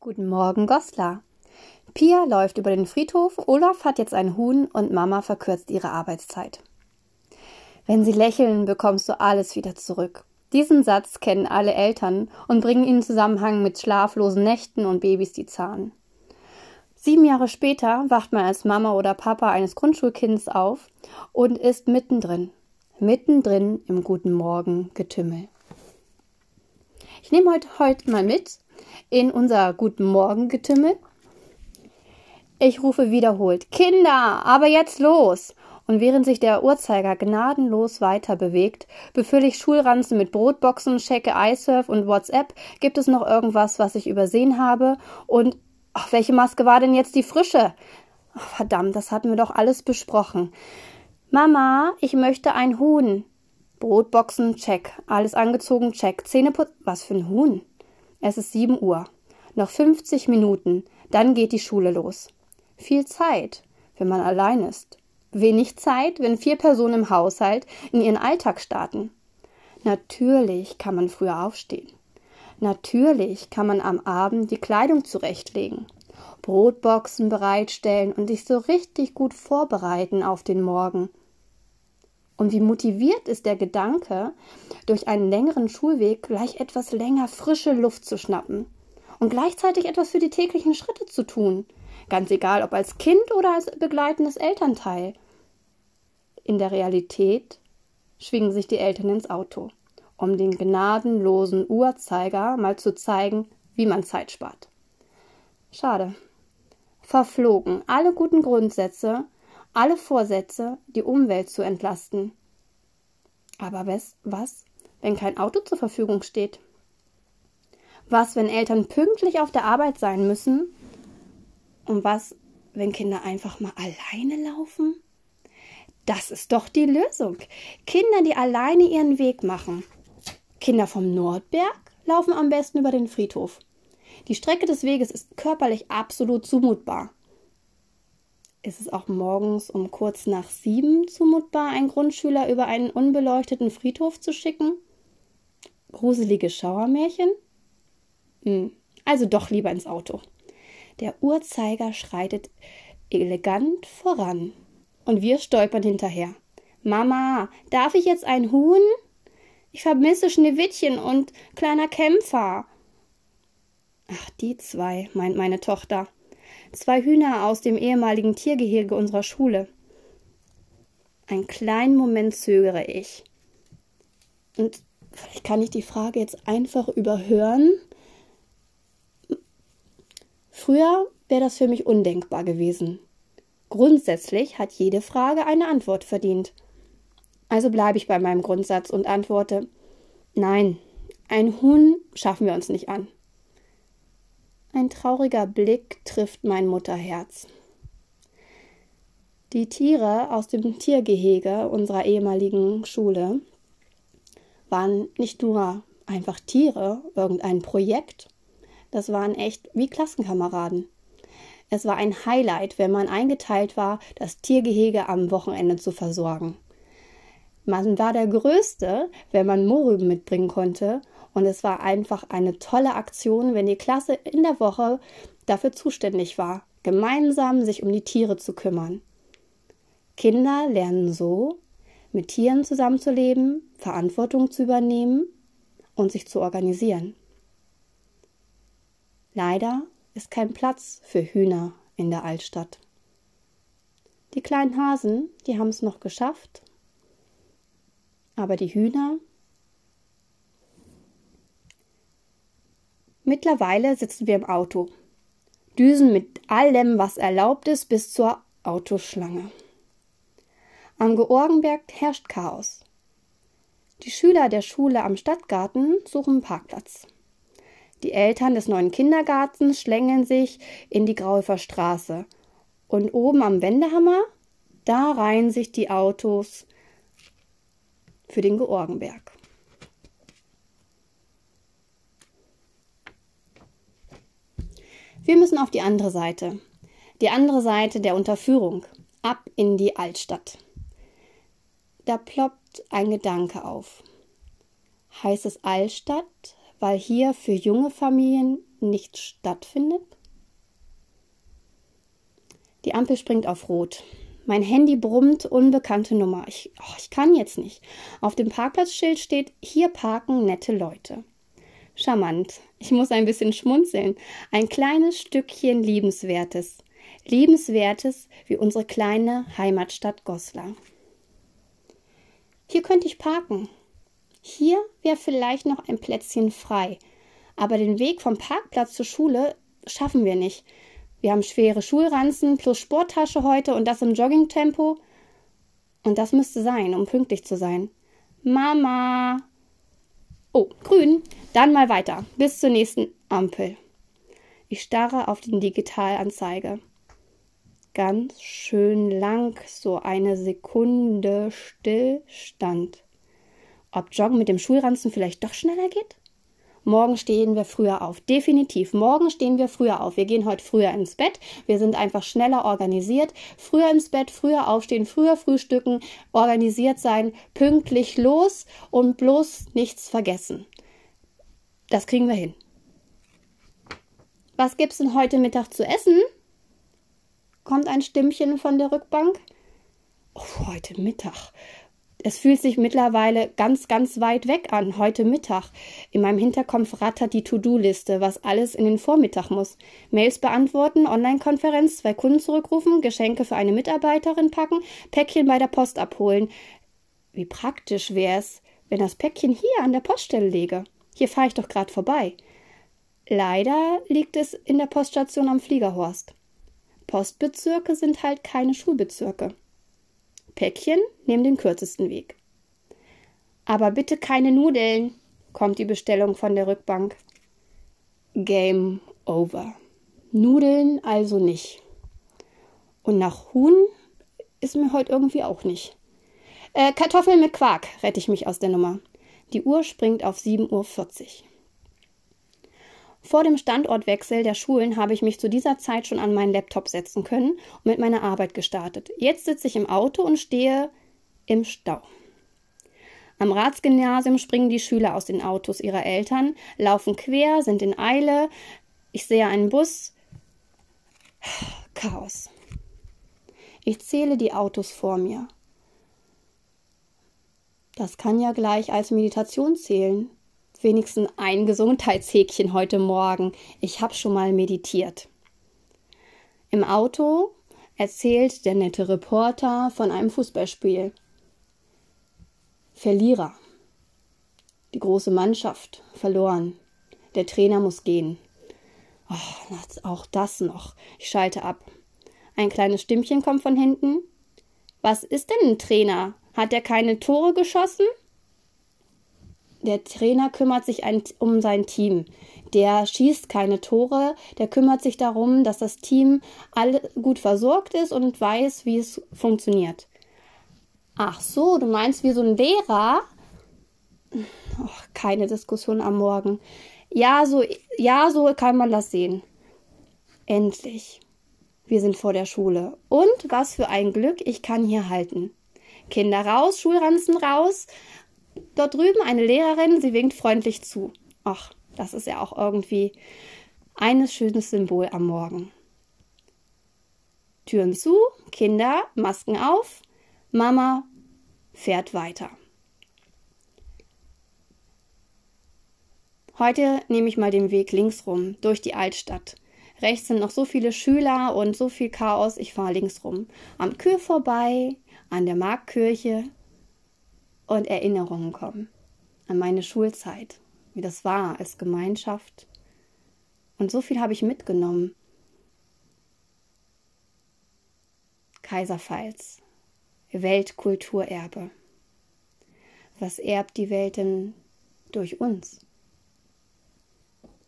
Guten Morgen, Goslar. Pia läuft über den Friedhof, Olaf hat jetzt ein Huhn und Mama verkürzt ihre Arbeitszeit. Wenn sie lächeln, bekommst du alles wieder zurück. Diesen Satz kennen alle Eltern und bringen ihn in Zusammenhang mit schlaflosen Nächten und Babys, die zahnen. Sieben Jahre später wacht man als Mama oder Papa eines Grundschulkinds auf und ist mittendrin, mittendrin im guten Morgen Getümmel. Ich nehme heute, heute mal mit in unser Guten Morgen Getümmel. Ich rufe wiederholt Kinder, aber jetzt los! Und während sich der Uhrzeiger gnadenlos weiter bewegt, befülle ich Schulranzen mit Brotboxen, checke iSurf und WhatsApp. Gibt es noch irgendwas, was ich übersehen habe? Und ach, welche Maske war denn jetzt die frische? Ach, verdammt, das hatten wir doch alles besprochen. Mama, ich möchte ein Huhn. Brotboxen, check. Alles angezogen, check. Zähneputz. Was für ein Huhn? Es ist sieben Uhr. Noch 50 Minuten. Dann geht die Schule los. Viel Zeit, wenn man allein ist. Wenig Zeit, wenn vier Personen im Haushalt in ihren Alltag starten. Natürlich kann man früher aufstehen. Natürlich kann man am Abend die Kleidung zurechtlegen, Brotboxen bereitstellen und sich so richtig gut vorbereiten auf den Morgen. Und wie motiviert ist der Gedanke, durch einen längeren Schulweg gleich etwas länger frische Luft zu schnappen und gleichzeitig etwas für die täglichen Schritte zu tun, ganz egal ob als Kind oder als begleitendes Elternteil. In der Realität schwingen sich die Eltern ins Auto, um den gnadenlosen Uhrzeiger mal zu zeigen, wie man Zeit spart. Schade. Verflogen alle guten Grundsätze, alle Vorsätze, die Umwelt zu entlasten. Aber was, wenn kein Auto zur Verfügung steht? Was, wenn Eltern pünktlich auf der Arbeit sein müssen? Und was, wenn Kinder einfach mal alleine laufen? Das ist doch die Lösung. Kinder, die alleine ihren Weg machen. Kinder vom Nordberg laufen am besten über den Friedhof. Die Strecke des Weges ist körperlich absolut zumutbar. Ist es auch morgens um kurz nach sieben zumutbar, einen Grundschüler über einen unbeleuchteten Friedhof zu schicken? Gruselige Schauermärchen? Hm, also doch lieber ins Auto. Der Uhrzeiger schreitet elegant voran. Und wir stolpern hinterher. Mama, darf ich jetzt ein Huhn? Ich vermisse Schneewittchen und kleiner Kämpfer. Ach, die zwei, meint meine Tochter. Zwei Hühner aus dem ehemaligen Tiergehege unserer Schule. Einen kleinen Moment zögere ich. Und vielleicht kann ich die Frage jetzt einfach überhören Früher wäre das für mich undenkbar gewesen. Grundsätzlich hat jede Frage eine Antwort verdient. Also bleibe ich bei meinem Grundsatz und antworte Nein, ein Huhn schaffen wir uns nicht an. Ein trauriger Blick trifft mein Mutterherz. Die Tiere aus dem Tiergehege unserer ehemaligen Schule waren nicht nur einfach Tiere, irgendein Projekt, das waren echt wie Klassenkameraden. Es war ein Highlight, wenn man eingeteilt war, das Tiergehege am Wochenende zu versorgen. Man war der Größte, wenn man Mohrrüben mitbringen konnte, und es war einfach eine tolle Aktion, wenn die Klasse in der Woche dafür zuständig war, gemeinsam sich um die Tiere zu kümmern. Kinder lernen so, mit Tieren zusammenzuleben, Verantwortung zu übernehmen und sich zu organisieren. Leider ist kein Platz für Hühner in der Altstadt. Die kleinen Hasen, die haben es noch geschafft, aber die Hühner. Mittlerweile sitzen wir im Auto, düsen mit allem, was erlaubt ist, bis zur Autoschlange. Am Georgenberg herrscht Chaos. Die Schüler der Schule am Stadtgarten suchen Parkplatz. Die Eltern des neuen Kindergartens schlängeln sich in die Graufer Straße. Und oben am Wendehammer, da reihen sich die Autos für den Georgenberg. Wir müssen auf die andere Seite. Die andere Seite der Unterführung. Ab in die Altstadt. Da ploppt ein Gedanke auf. Heißt es Altstadt, weil hier für junge Familien nichts stattfindet? Die Ampel springt auf Rot. Mein Handy brummt, unbekannte Nummer. Ich, oh, ich kann jetzt nicht. Auf dem Parkplatzschild steht, hier parken nette Leute. Charmant. Ich muss ein bisschen schmunzeln. Ein kleines Stückchen Liebenswertes. Liebenswertes wie unsere kleine Heimatstadt Goslar. Hier könnte ich parken. Hier wäre vielleicht noch ein Plätzchen frei. Aber den Weg vom Parkplatz zur Schule schaffen wir nicht. Wir haben schwere Schulranzen plus Sporttasche heute und das im Joggingtempo. Und das müsste sein, um pünktlich zu sein. Mama. Oh, grün. Dann mal weiter. Bis zur nächsten Ampel. Ich starre auf die Digitalanzeige. Ganz schön lang, so eine Sekunde Stillstand. Ob Joggen mit dem Schulranzen vielleicht doch schneller geht? Morgen stehen wir früher auf. Definitiv. Morgen stehen wir früher auf. Wir gehen heute früher ins Bett. Wir sind einfach schneller organisiert. Früher ins Bett, früher aufstehen, früher frühstücken, organisiert sein, pünktlich los und bloß nichts vergessen. Das kriegen wir hin. Was gibt's denn heute Mittag zu essen? Kommt ein Stimmchen von der Rückbank. Oh, heute Mittag es fühlt sich mittlerweile ganz, ganz weit weg an, heute Mittag. In meinem Hinterkopf rattert die To-Do-Liste, was alles in den Vormittag muss. Mails beantworten, Online-Konferenz, zwei Kunden zurückrufen, Geschenke für eine Mitarbeiterin packen, Päckchen bei der Post abholen. Wie praktisch wäre es, wenn das Päckchen hier an der Poststelle läge. Hier fahre ich doch gerade vorbei. Leider liegt es in der Poststation am Fliegerhorst. Postbezirke sind halt keine Schulbezirke. Päckchen nehmen den kürzesten Weg. Aber bitte keine Nudeln, kommt die Bestellung von der Rückbank. Game over. Nudeln also nicht. Und nach Huhn ist mir heute irgendwie auch nicht. Äh, Kartoffeln mit Quark, rette ich mich aus der Nummer. Die Uhr springt auf 7.40 Uhr. Vor dem Standortwechsel der Schulen habe ich mich zu dieser Zeit schon an meinen Laptop setzen können und mit meiner Arbeit gestartet. Jetzt sitze ich im Auto und stehe im Stau. Am Ratsgymnasium springen die Schüler aus den Autos ihrer Eltern, laufen quer, sind in Eile. Ich sehe einen Bus. Chaos. Ich zähle die Autos vor mir. Das kann ja gleich als Meditation zählen wenigstens ein Gesundheitshäkchen heute Morgen. Ich habe schon mal meditiert. Im Auto erzählt der nette Reporter von einem Fußballspiel. Verlierer. Die große Mannschaft verloren. Der Trainer muss gehen. Oh, auch das noch. Ich schalte ab. Ein kleines Stimmchen kommt von hinten. Was ist denn ein Trainer? Hat er keine Tore geschossen? Der Trainer kümmert sich ein, um sein Team. Der schießt keine Tore, der kümmert sich darum, dass das Team alle gut versorgt ist und weiß, wie es funktioniert. Ach so, du meinst wie so ein Lehrer? Oh, keine Diskussion am Morgen. Ja, so, ja, so kann man das sehen. Endlich. Wir sind vor der Schule. Und was für ein Glück, ich kann hier halten. Kinder raus, Schulranzen raus, Dort drüben eine Lehrerin, sie winkt freundlich zu. Ach, das ist ja auch irgendwie ein schönes Symbol am Morgen. Türen zu, Kinder, Masken auf, Mama fährt weiter. Heute nehme ich mal den Weg links rum, durch die Altstadt. Rechts sind noch so viele Schüler und so viel Chaos, ich fahre links rum. Am Kür vorbei, an der Marktkirche, und Erinnerungen kommen an meine Schulzeit, wie das war als Gemeinschaft. Und so viel habe ich mitgenommen. Kaiserpfalz, Weltkulturerbe. Was erbt die Welt denn durch uns?